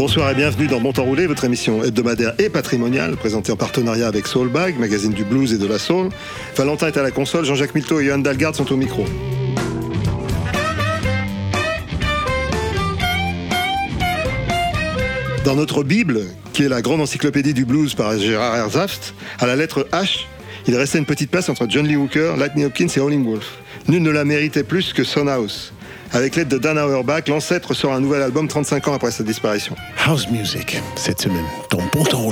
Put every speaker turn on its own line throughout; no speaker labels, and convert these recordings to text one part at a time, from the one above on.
Bonsoir et bienvenue dans Bon Temps Roulé, votre émission hebdomadaire et patrimoniale, présentée en partenariat avec Soulbag, magazine du blues et de la soul. Valentin est à la console, Jean-Jacques Milteau et Johan Dalgarde sont au micro. Dans notre Bible, qui est la grande encyclopédie du blues par Gérard Herzaft, à la lettre H, il restait une petite place entre John Lee Hooker, Lightning Hopkins et Howling Wolf. Nul ne la méritait plus que Son House. Avec l'aide de Dan Auerbach, l'ancêtre sort un nouvel album 35 ans après sa disparition.
House Music, cette semaine, dans Bon Temps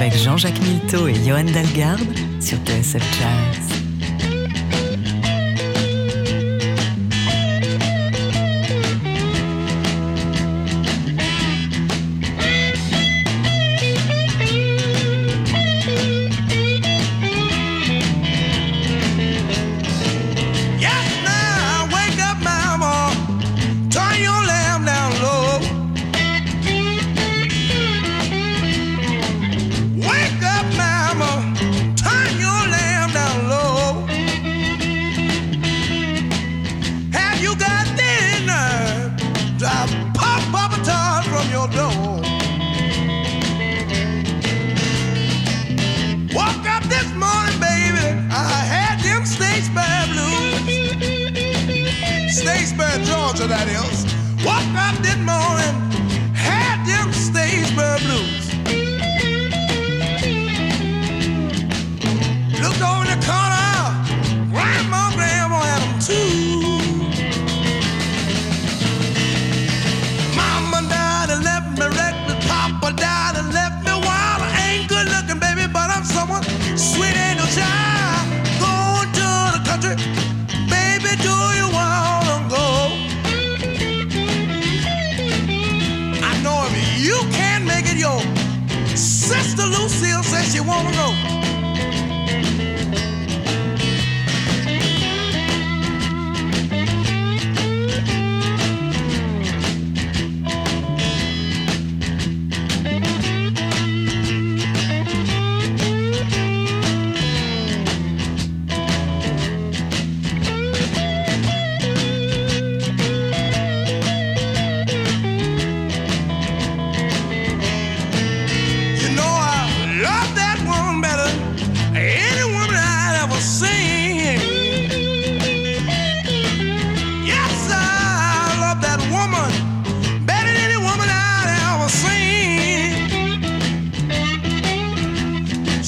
avec Jean-Jacques Milteau et Johan Dalgarde sur TSF Jazz.
Everybody else. Woke up this morning, had them Statesboro blues. Wanna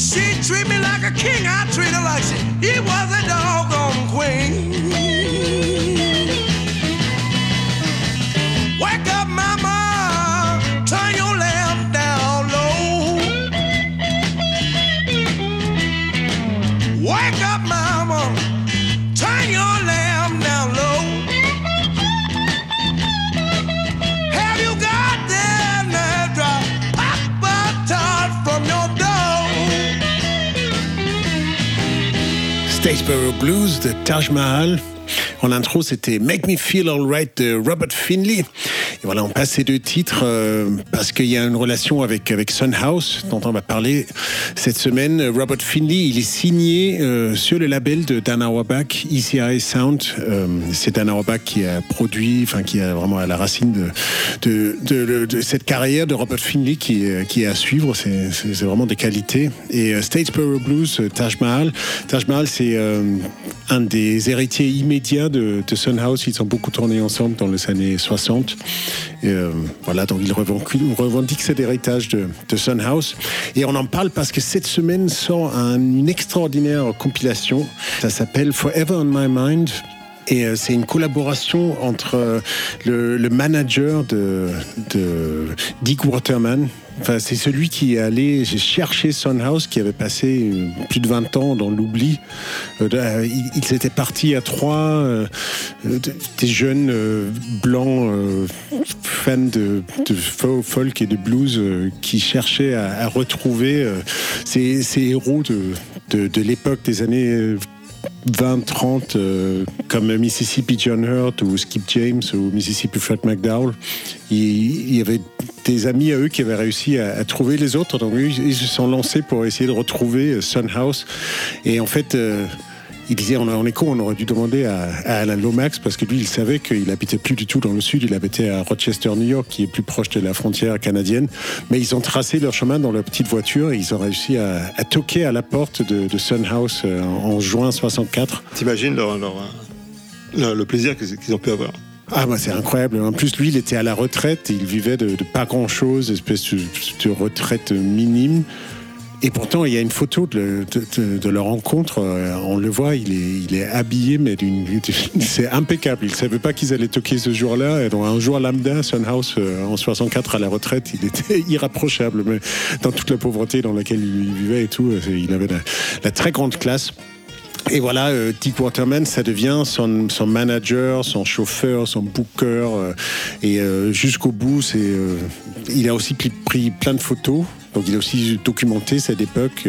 She treat me like a king, I treat her like she he was a doggone queen.
Statesboro Blues de Taj Mahal. En intro, c'était Make Me Feel Alright de Robert Finley. Voilà, on passe ces deux titres euh, parce qu'il y a une relation avec, avec Sun House dont on va parler cette semaine. Robert Finley, il est signé euh, sur le label de Dan Auerbach, ECI Sound. Euh, c'est Dan Auerbach qui a produit, enfin qui est vraiment à la racine de, de, de, de cette carrière de Robert Finley qui, est- qui est à suivre. C'est c'est- vraiment des qualités. Et euh, Statesboro Blues, euh, Taj Mahal. Taj Mahal, c'est euh, un des héritiers immédiats de, de Sun House. Ils ont beaucoup tourné ensemble dans les années 60. Euh, voilà, donc revendiquent, revendiquent cet héritage de, de Sun House. Et on en parle parce que cette semaine sort un- une extraordinaire compilation. Ça s'appelle Forever on My Mind. Et euh, c'est une collaboration entre euh, le, manager de Dick Waterman. C'est celui qui est allé chercher Son House, qui avait passé euh, plus de 20 ans dans l'oubli. Euh, euh, ils, étaient partis à trois, de- des jeunes blancs fans de, de fo- folk et de blues qui cherchaient à, retrouver ces, héros de, l'époque des années 20, 30, euh, comme Mississippi John Hurt ou Skip James ou Mississippi Fred McDowell. Il, y avait des amis à eux qui avaient réussi à, trouver les autres. Donc eux, ils se sont lancés pour essayer de retrouver euh, Sun House. Et en fait, euh, il disait, on, on est con, on aurait dû demander à, à Alan Lomax parce que lui, il savait qu'il habitait plus du tout dans le sud. Il habitait à Rochester, New York, qui est plus proche de la frontière canadienne. Mais ils ont tracé leur chemin dans leur petite voiture et ils ont réussi à, à toquer à la porte de, de Sun House euh, en, en juin 64.
T'imagines leur, leur, le, plaisir qu'ils qu'ils ont pu avoir?
Ah bah c'est incroyable. En plus lui il était à la retraite, il vivait de, de pas grand chose, espèce de, de retraite minime. Et pourtant il y a une photo de, leur rencontre. euh, On le voit, il est, il est habillé mais c'est impeccable. Il savait pas qu'ils allaient toquer ce jour-là. Et donc un jour lambda, Sun House euh, en 64 à la retraite, il était irrapprochable. Mais dans toute la pauvreté dans laquelle il vivait et tout, euh, il avait la très grande classe. Et voilà, euh, Dick Waterman, ça devient son, son manager, son chauffeur, son booker. euh, et euh, jusqu'au bout, c'est, il a aussi pris, plein de photos. Donc il a aussi documenté cette époque.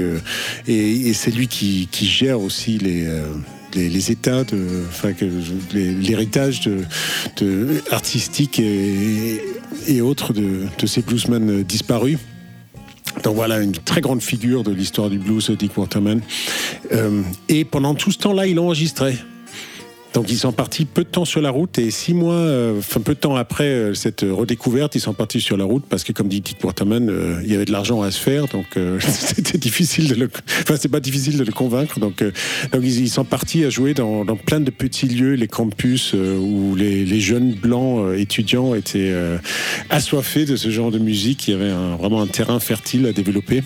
et, c'est lui qui, gère aussi les... les, états de, enfin l'héritage de, artistique et, autres de, de ces bluesmen disparus. Donc voilà, une très grande figure de l'histoire du blues, Dick Waterman. Euh, et pendant tout ce temps-là, il enregistrait. Donc ils sont partis peu de temps sur la route et six mois, euh, enfin peu de temps après euh, cette redécouverte, ils sont partis sur la route parce que comme dit Dick Waterman, euh, il y avait de l'argent à se faire, donc euh, c'était difficile de le, enfin c'est pas difficile de le convaincre. Donc, donc ils, sont partis à jouer dans, dans plein de petits lieux, les campus où les, les jeunes blancs étudiants étaient assoiffés de ce genre de musique. Il y avait un- vraiment un terrain fertile à développer.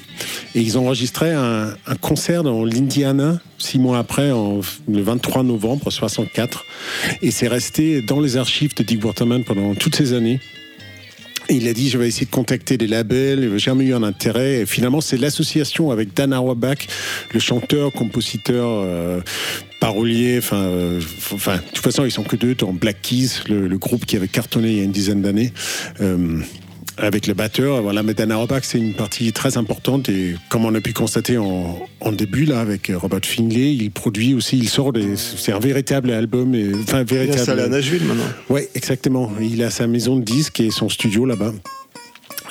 Et ils enregistré un, un concert dans l'Indiana six mois après, en, le 23 novembre 64. Et c'est resté dans les archives de Dick Waterman pendant toutes ces années. Il a dit, je vais essayer de contacter des labels, n'a jamais eu un intérêt. Et finalement, c'est l'association avec Dan Auerbach, le chanteur, compositeur, euh, parolier, enfin, euh, enfin, de toute façon, ils sont que deux dans Black Keys, le, le groupe qui avait cartonné il y a une dizaine d'années. Euh, avec le batteur, voilà, mais Dan Auerbach, c'est une partie très importante et comme on a pu constater en, en début là avec Robert Finlay, il produit aussi, il sort des, c'est un véritable album, et, enfin
Il est
véritable.
installé à Nashville maintenant.
Oui, exactement. Il a sa maison de disques et son studio là-bas.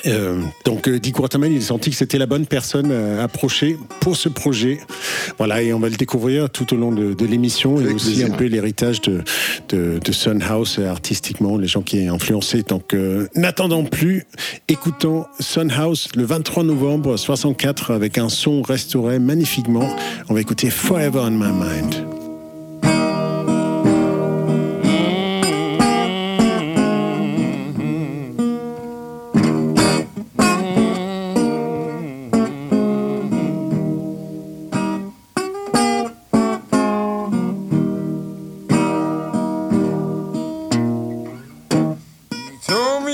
Euh, donc euh, Dick Waterman, il a senti que c'était la bonne personne à approcher pour ce projet. Voilà, et on va le découvrir tout au long de, de l'émission et aussi
plaisir.
un peu l'héritage de, de, de Sun House euh, artistiquement, les gens qui ont influencé. Donc euh, n'attendons plus, écoutons Sun House le 23 novembre 64 avec un son restauré magnifiquement. On va écouter Forever on My Mind.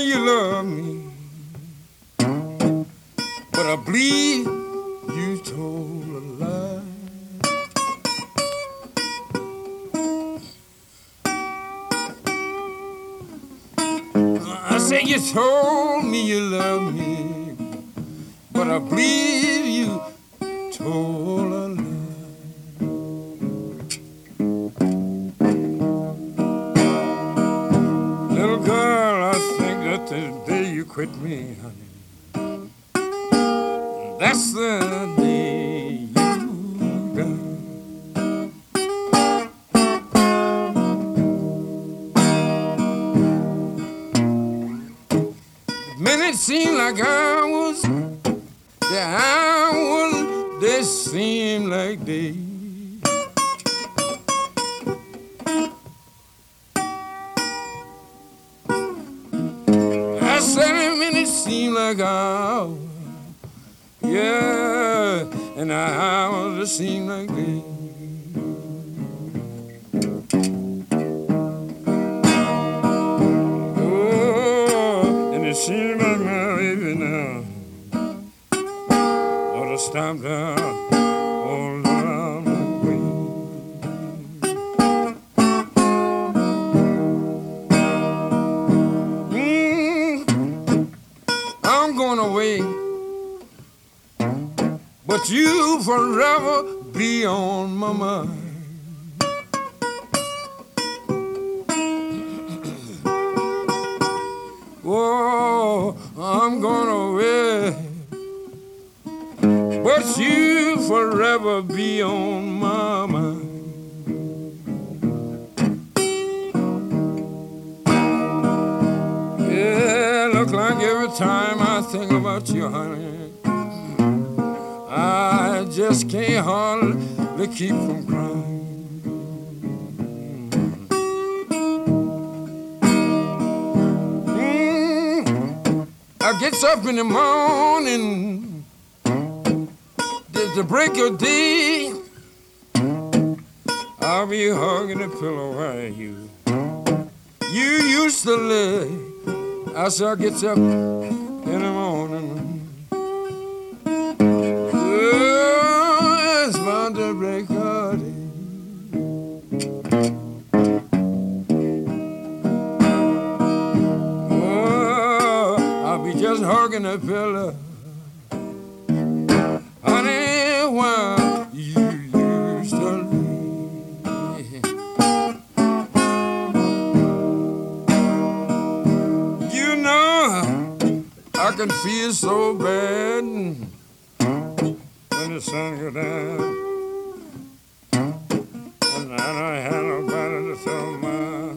You love me, but I believe you told a lie. I say you told me you love me, but I believe But you forever be on my mind. Yeah, look like every time I think about you, honey, I just can't hardly keep from crying. Mm, I gets up in the morning at the break of day. I'll be hugging the pillow while you you used to lay. I shall get up in the morning. Oh, to break day. Oh, I'll be just hugging the pillow. can feel so bad when the sun goes down. And I had nobody to throw my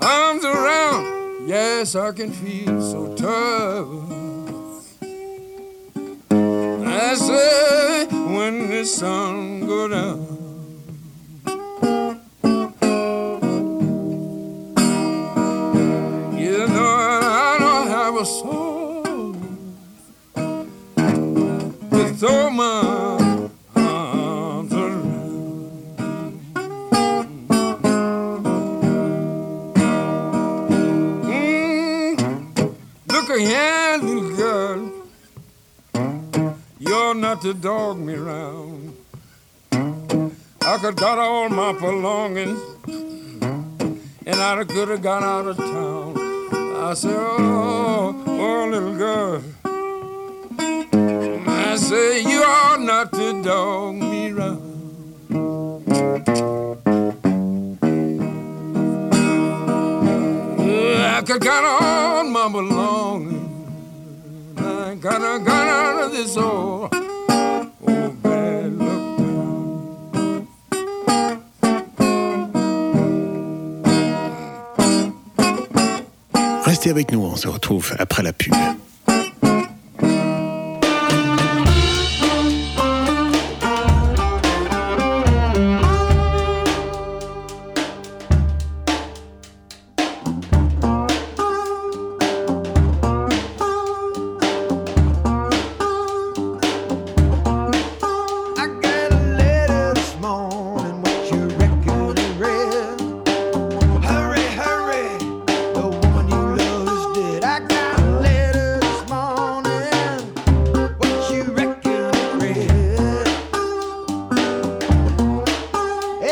arms around. Yes, I can feel so tough. I say when the sun goes down. To dog me round. I could got all my belongings and I could have gone out of town. I said, oh, oh, little girl. I say, you are not to dog me round. I could got all my belongings. I gotta got out of this old,
Restez avec nous, on se retrouve après la pub.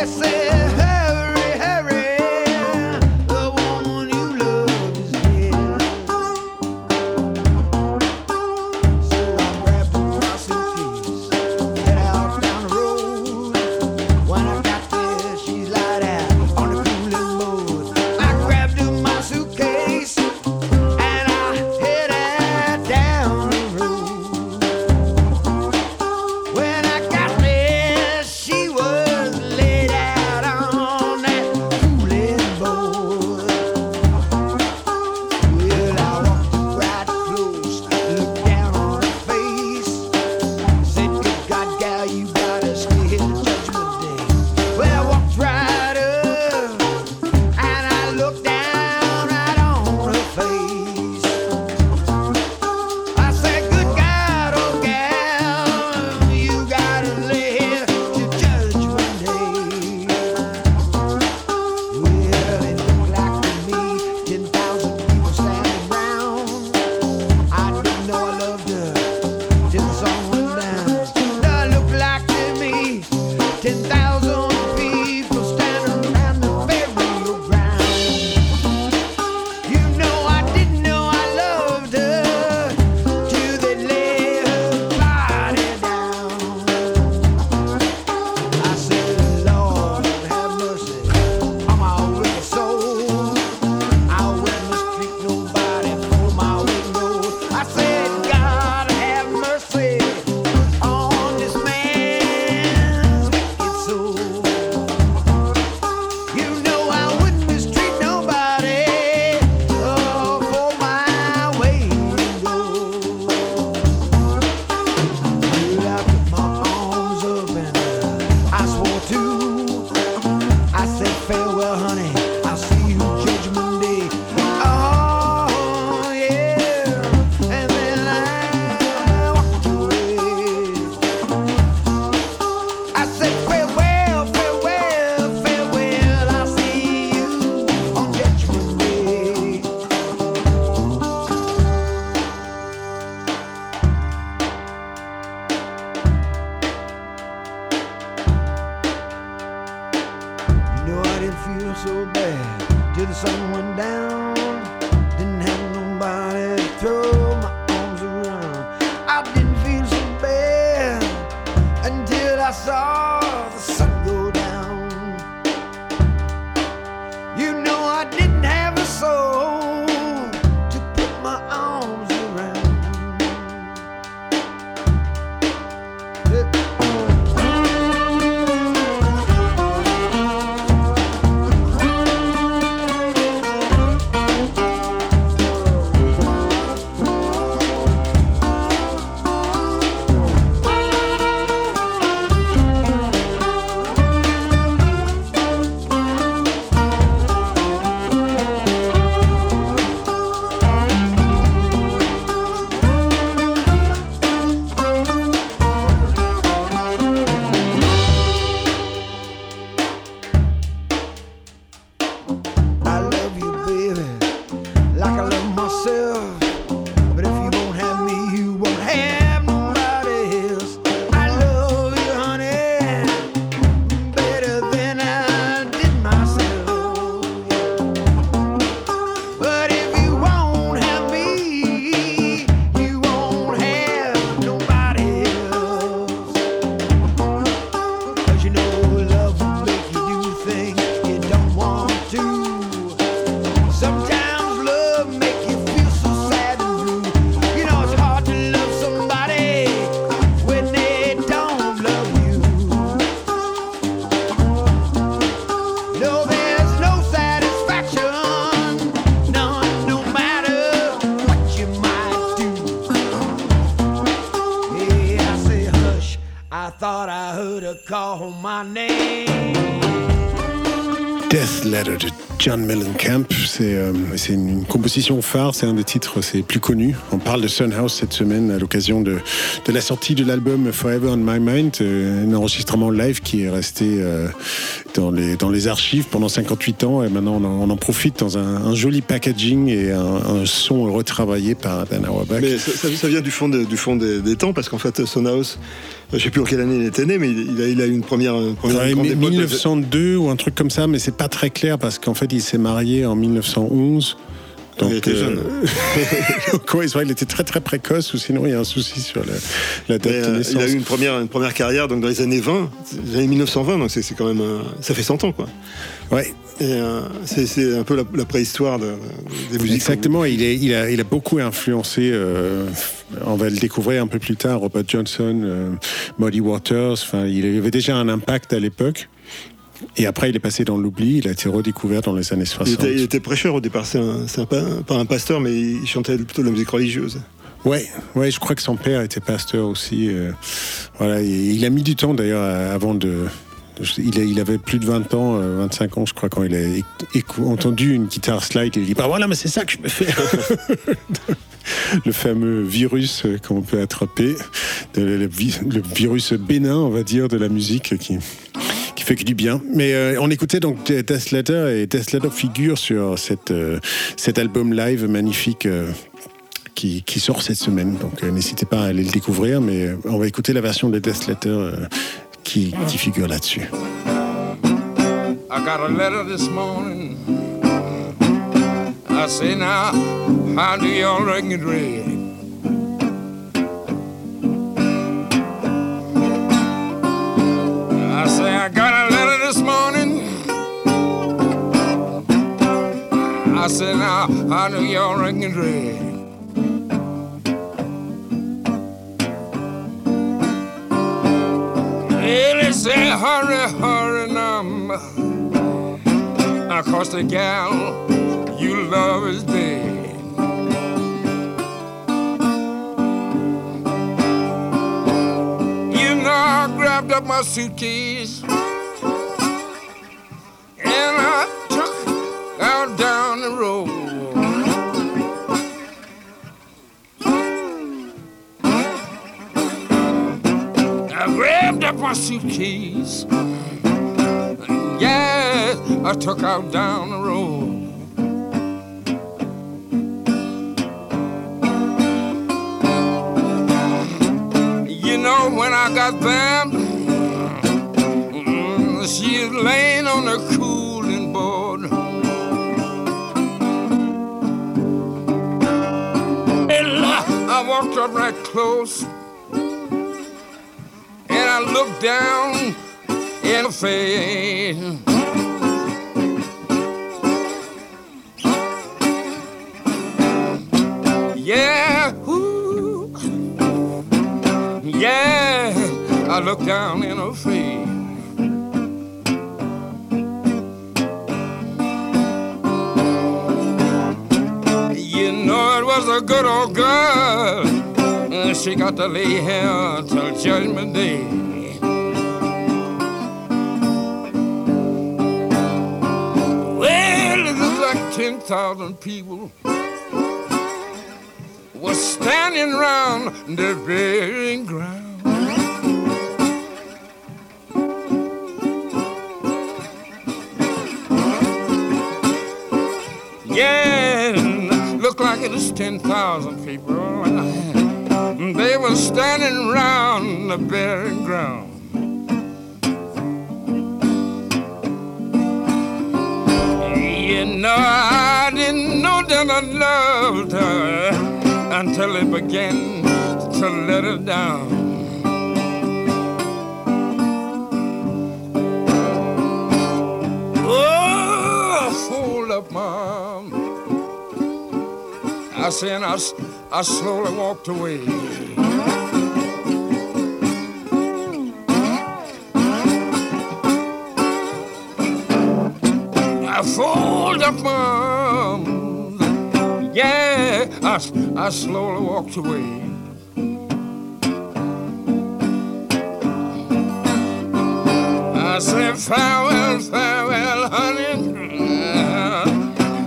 esquecer. Composition phare, c'est un des titres c'est plus connus. On parle de Sun House cette semaine à l'occasion de, de la sortie de l'album Forever on My Mind, euh, un enregistrement live qui est resté euh, dans, les, dans les archives pendant 58 ans et maintenant on en, on en profite dans un, un joli packaging et un, un son retravaillé par Dan Auerbach.
Mais ça, ça- ça vient du fond, de- du fond des, des temps, parce qu'en fait, Son House, je sais plus en quelle année il était né, mais il, il a, il a eu une première, une première
Ouais,
grande
mais
époque de-
1902 ou un truc comme ça, mais c'est pas très clair parce qu'en fait il s'est marié en 1911. Donc,
Il était jeune.
donc, ouais, soit il était très très précoce ou sinon il y a un souci sur la, la date
Mais,
de
euh,
naissance.
il a eu une première, une première carrière donc dans les années 20, les années 1920, donc c'est quand même. euh, ça fait 100 ans, quoi.
Ouais,
euh, c'est un peu la, la préhistoire de- des musiques.
exactement. Il, est, il, a, il a beaucoup influencé, euh, on va le découvrir un peu plus tard, Robert Johnson, euh, Muddy Waters. Enfin, il avait déjà un impact à l'époque. Et après, il est passé dans l'oubli. Il a été redécouvert dans les années
Il
60.
était, il était prêcheur au départ, c'est pas un pasteur, mais il chantait plutôt de la musique religieuse.
Ouais, ouais, je crois que son père était pasteur aussi. euh, voilà, et il a mis du temps d'ailleurs avant de. Il, a- il avait plus de 20 ans, euh, 25 ans, je crois, quand il a entendu une guitare slide. Il dit Bah voilà, mais c'est ça que je peux faire. le fameux virus euh, qu'on peut attraper, le virus bénin, on va dire, de la musique qui, fait que du bien. Mais euh, on écoutait donc Letter et Letter figure sur euh, cet album live magnifique. euh, qui, qui sort cette semaine. Donc n'hésitez pas à aller le découvrir, mais on va écouter la version de Death Letter qui, qui figure là-dessus.
I got a letter this morning. I say now, how do y'all reckon I say I got a letter this morning. I said now, I do y'all reckon it read? Well, it say hurry, hurry now. Cause the gal you love is Up my suitcase and I took out down the road. I grabbed up my suitcase. Yes, I took out down the road. You know, when I got there, mm, she was laying on the cooling board. And I walked up right close and I looked down in her face. Yeah, ooh, yeah, I looked down in her face. A good old girl. and She got to lay here till Judgment Day. Like 10,000 people were standing around the burying ground. Yeah, like it was 10,000 people. They were standing around the burying ground. You know, I didn't know that I loved her until it began to let her down. Oh, fold up my arm. I said, I, I slowly walked away. I fold up my arms. Yeah, I, I slowly walked away. I said, farewell, farewell, honey.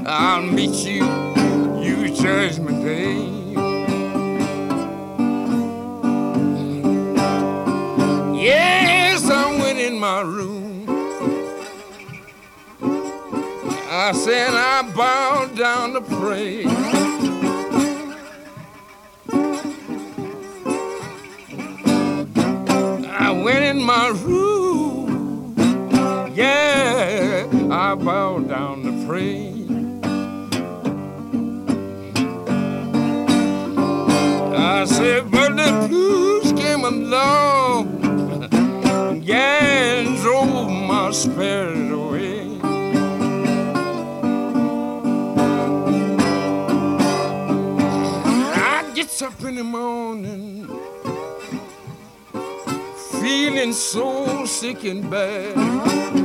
I'll meet you judgment day. Yes, I went in my room. I said, I bowed down to pray. I went in my room. Yeah, I bowed down to pray. I said, but the blues came along. And drove my spirit away. I gets up in the morning feeling so sick and bad.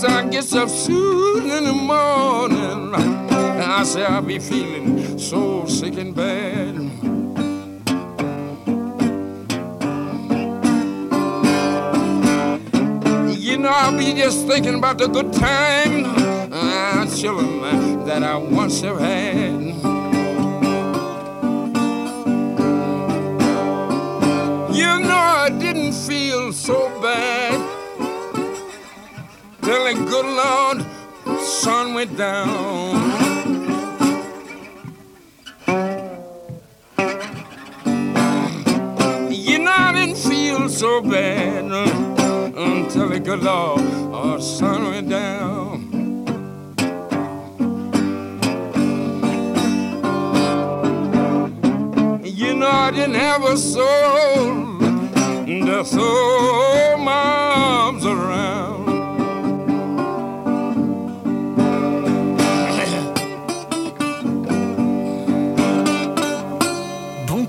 Yes, I get up soon in the morning. I say I'll be feeling so sick and bad. You know, I'll be just thinking about the good time, uh, chillin' that I once have had. You know I didn't feel so bad till the good Lord sun went down. You know I didn't feel so bad uh, until the good Lord uh, sun went down. You know I didn't have a soul throw my arms around.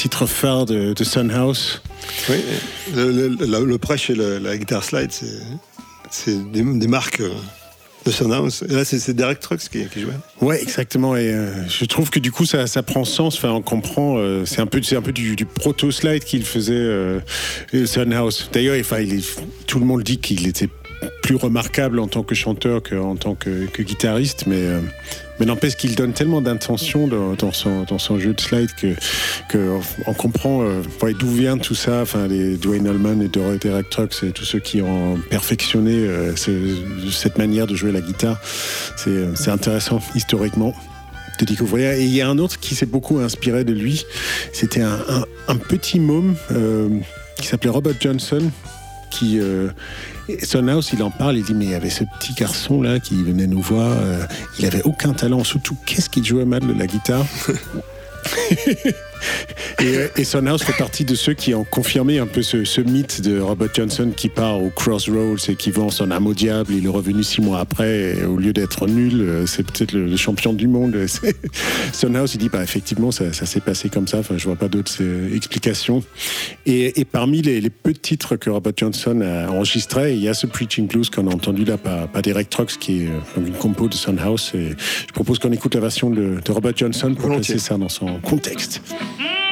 Titre phare de, de Sunhouse.
Oui, le, le- le- le prêche et le- la guitare slide, c'est c'est des, des marques euh, de Sunhouse. Et là, c'est c'est Derek Trucks qui, qui jouait.
Ouais, exactement. Et euh, je trouve que du coup, ça, ça prend sens. Enfin, on comprend. euh, c'est un peu, c'est un peu du, du proto slide qu'il faisait euh, Sunhouse. D'ailleurs, enfin, il est- tout le monde dit qu'il était plus remarquable en tant que chanteur qu'en tant que, que guitariste, mais mais n'empêche qu'il donne tellement d'intention dans, son jeu de slide que comprend euh, d'où vient tout ça. Enfin, les Dwayne Allman et Dor- Derek Trucks et tous ceux qui ont perfectionné euh, ce- cette manière de jouer la guitare. C'est euh, c'est intéressant historiquement de découvrir. Et il y a un autre qui s'est beaucoup inspiré de lui. C'était un, petit môme qui s'appelait Robert Johnson. Qui, euh, et Sunhouse, il en parle, il dit mais il y avait ce petit garçon là qui venait nous voir, euh, il avait aucun talent, surtout qu'est-ce qu'il jouait mal de la guitare? Et, euh, et Sunhouse fait partie de ceux qui ont confirmé un peu ce, ce mythe de Robert Johnson qui part au Crossroads et qui vend son âme au diable. Il est revenu six mois après. Et au lieu d'être nul, euh, c'est peut-être le, le champion du monde. Sunhouse, il dit bah, effectivement, ça, ça s'est passé comme ça. Enfin, je vois pas d'autres euh, explications. Et, et parmi les, les peu de titres que Robert Johnson a enregistrés, il y a ce Preaching Blues qu'on a entendu là par, par Derek Trucks, qui est euh, une compo de Sunhouse. Et je propose qu'on écoute la version de, de Robert Johnson pour
Volontiers.
placer ça dans son contexte.
I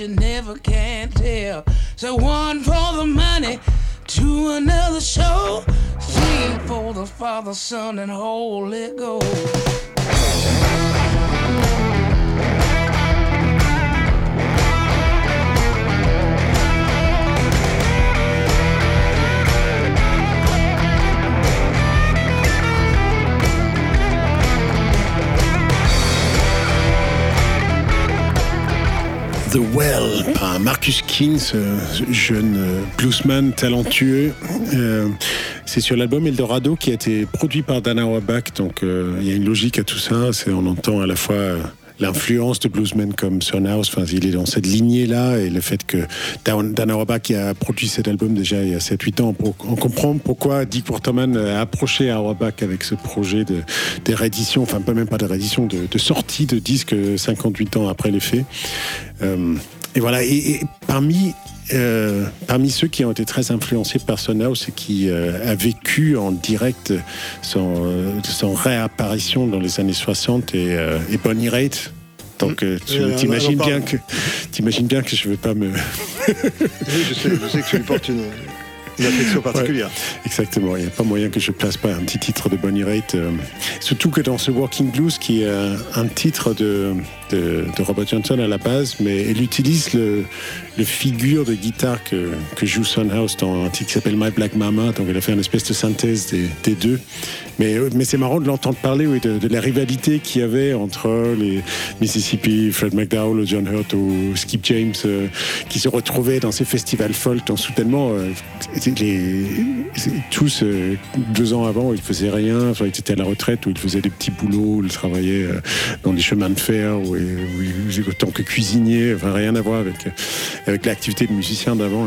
you never
can tell. So one for the money, to another show, three for the Father, Son, and Holy Ghost.
The Well par Marcus King, ce jeune euh, bluesman talentueux. Euh, c'est sur l'album Eldorado qui a été produit par Dana Wabach, donc euh, il y a une logique à tout ça. On entend à la fois l'influence de bluesmen comme Sunhouse, enfin il est dans cette lignée-là, et le fait que Dan- Dana Wabach a produit cet album déjà il y a 7-8 ans, on comprend pourquoi Dick Waterman a approché Auerbach avec ce projet de, de réédition, enfin pas même pas de réédition, de, de sortie de disque 58 ans après les faits. Euh, et voilà, et parmi, euh, parmi ceux qui ont été très influencés par Sunhouse et qui euh, a vécu en direct son, son réapparition dans les années 60 et, euh, et Bonnie Raitt. Donc, tu t'imagines bien que t'imagines bien que je ne vais pas me
Oui, je sais, je sais que tu lui portes une, une affection particulière.
Exactement, il n'y a pas moyen que je place pas un petit titre de Bonnie Raitt. euh, surtout que dans ce Walking Blues, qui est un titre de, de, de Robert Johnson à la base, mais il utilise le, le figure de guitare que, joue Sunhouse dans un titre qui s'appelle My Black Mama. Donc il a fait une espèce de synthèse des, des deux. Mais, euh, mais c'est marrant de l'entendre parler oui, de, de la rivalité qu'il y avait entre les Mississippi, Fred McDowell, John Hurt ou Skip James, euh, qui se retrouvaient dans ces festivals folk. Donc soudainement, euh, tous, deux ans avant, ils faisaient rien. Enfin, ils étaient à la retraite ou ils faisaient des petits boulots, ils travaillaient dans les chemins de fer ou, autant que cuisiniers. Enfin, rien à voir avec, avec l'activité de musicien d'avant.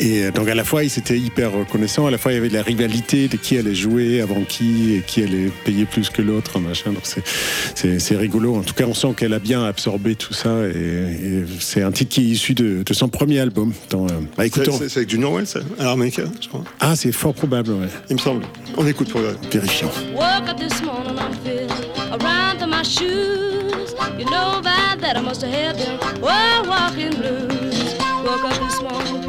Et euh, donc à la fois, ils étaient hyper reconnaissants, à la fois il y avait de la rivalité de qui allait jouer avant qui et qui allait payer plus que l'autre, machin. Donc c'est, c'est, c'est rigolo. En tout cas, on sent qu'elle a bien absorbé tout ça et, et c'est un titre qui est issu de, de son premier album. Dans, euh, bah,
C'est
écoutons.
c'est- c'est avec Junior Wells, ça à l'harmonica, je crois.
Ah, c'est fort probable, ouais.
Il me semble. On écoute pour regarder.
Vérifions.
Woke up this morning, I'm feeling around to my shoes. You know by that I must have had them walking blues. Woke up this morning,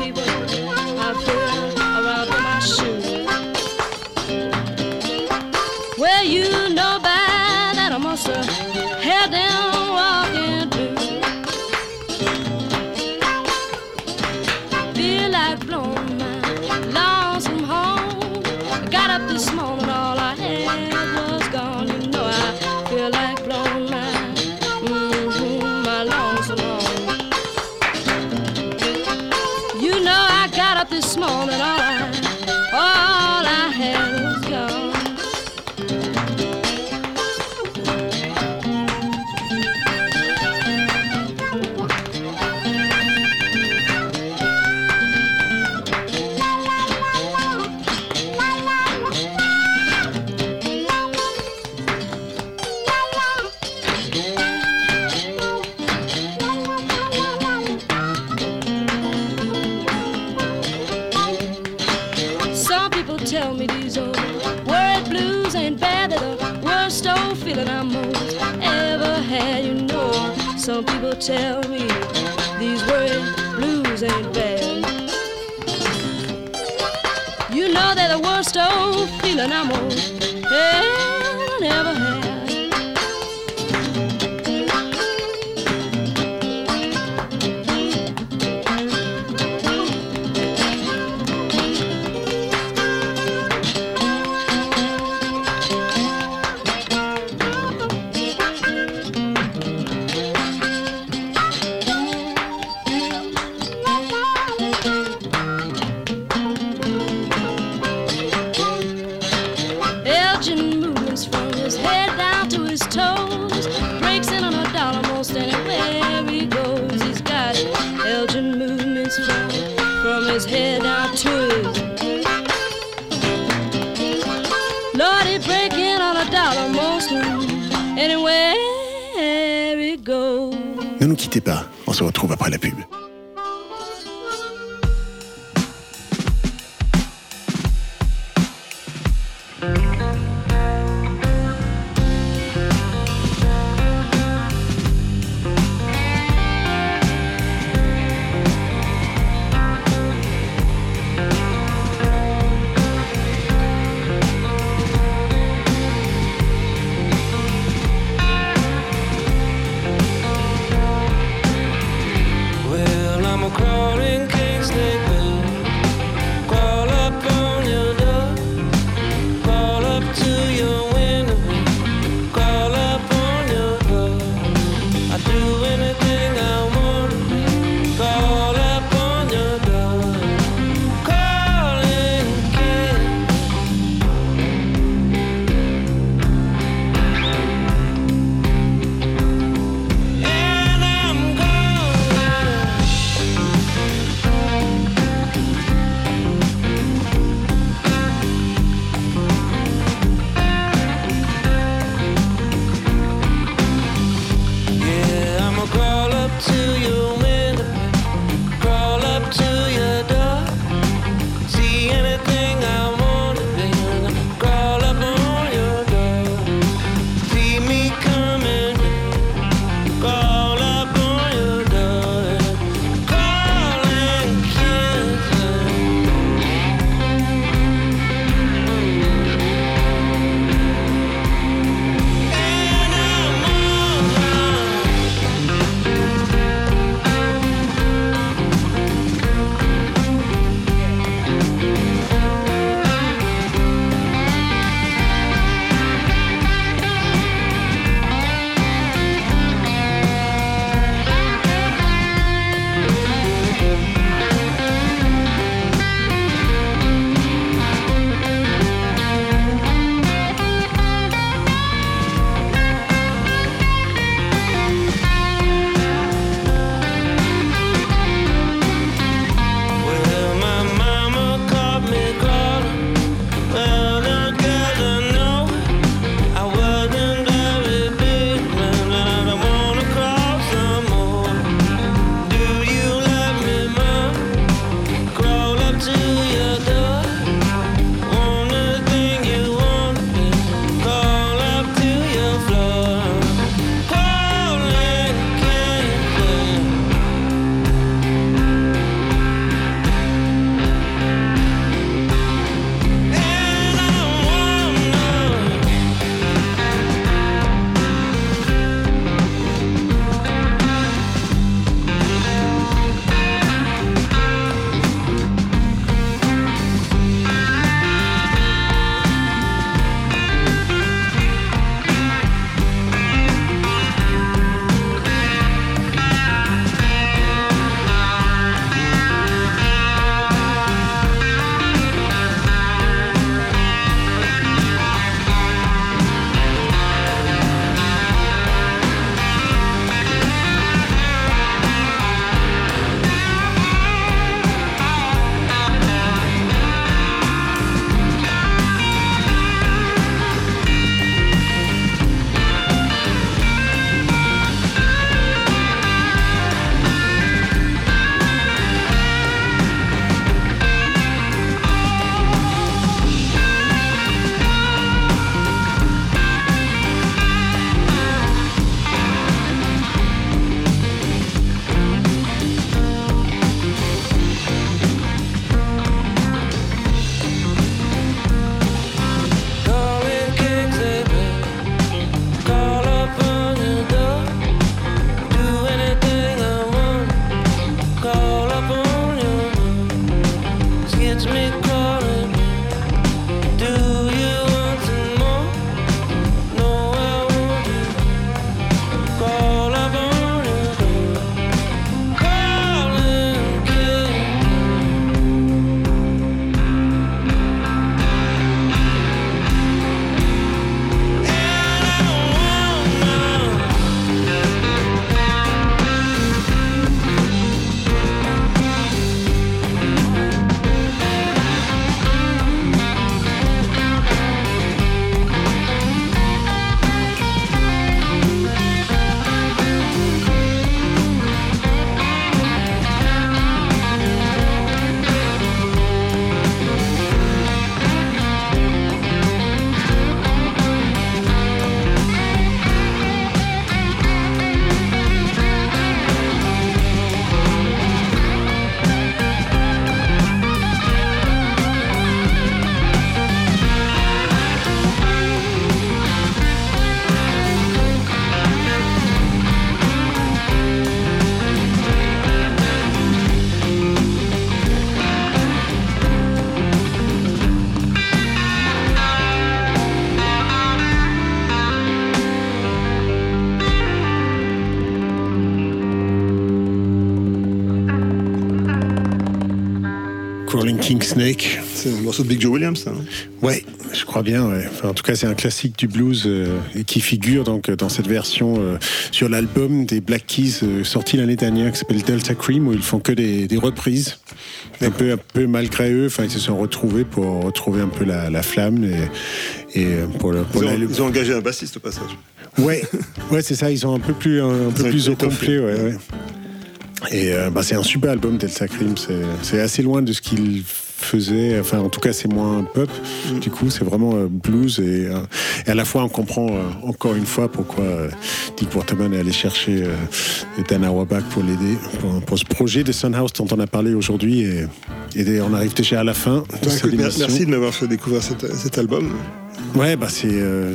King Snake.
C'est un morceau de Big Joe Williams, ça.
Ouais, je crois bien. Ouais. Enfin, en tout cas, c'est un classique du blues euh, qui figure donc dans cette version euh, sur l'album des Black Keys euh, sorti l'année dernière qui s'appelle Delta Cream où ils font que des, des reprises. Un peu, un peu malgré eux, enfin, ils se sont retrouvés pour retrouver un peu la, la flamme et, et euh, pour, le, pour
Ils ont,
la-
ils ont engagé un bassiste au passage.
Ouais, ouais, c'est ça. Ils sont un peu plus, un, peu plus au complet, ouais. ouais. Et euh, bah, c'est un super album Delta Cream. C'est, assez loin de ce qu'il faisait. Enfin, en tout cas, c'est moins pop. Du coup, c'est vraiment euh, blues et, euh, et à la fois, on comprend euh, encore une fois pourquoi euh, Dick Waterman est allé chercher euh, Dan Auerbach pour l'aider pour, pour ce projet de Sunhouse dont on a parlé aujourd'hui. Et, et on arrive déjà à la fin de
Bah,
cette
écoute, merci de m'avoir fait découvrir cet, cet album.
Ouais, bah c'est, euh,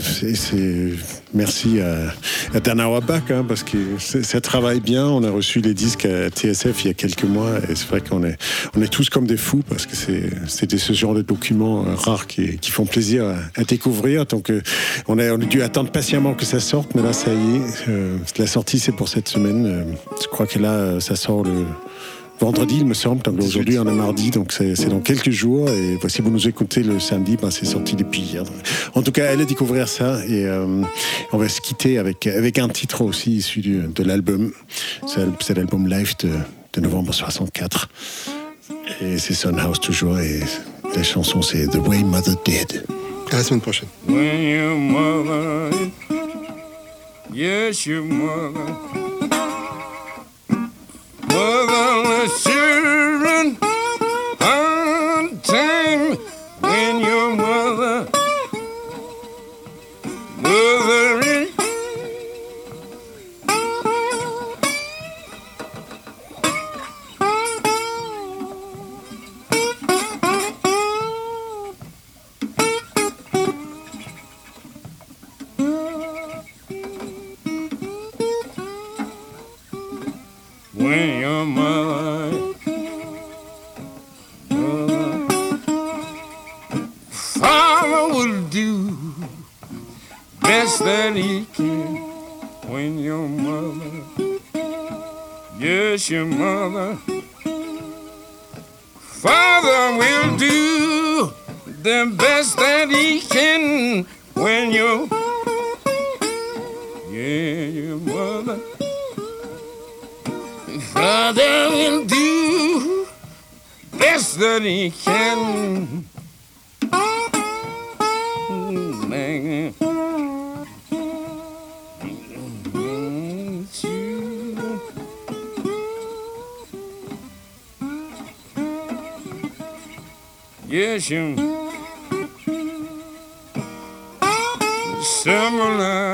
merci à, à Dan Auerbach, hein, parce que ça travaille bien. On a reçu les disques à TSF il y a quelques mois et c'est vrai qu'on est, on est tous comme des fous parce que c'est, c'était ce genre de documents euh, rares qui, qui font plaisir à, à découvrir. Donc euh, on a, on a dû attendre patiemment que ça sorte, mais là ça y est, euh, la sortie c'est pour cette semaine. Euh, je crois que là ça sort le vendredi, il me semble. Donc aujourd'hui, on est mardi, donc c'est dans quelques jours. Et si vous nous écoutez le samedi, ben, c'est sorti depuis hier. En tout cas, allez découvrir ça. Et euh, on va se quitter avec, avec un titre aussi issu de l'album. C'est l'album live de, de novembre 64. Et c'est Sunhouse toujours. Et la chanson, c'est The Way Mother Did.
À la semaine prochaine.
When your mother, yes, your mother, motherless Sharon. The best that he can when you yeah, your mother. Father will do best that he can. Yes, you. Similar,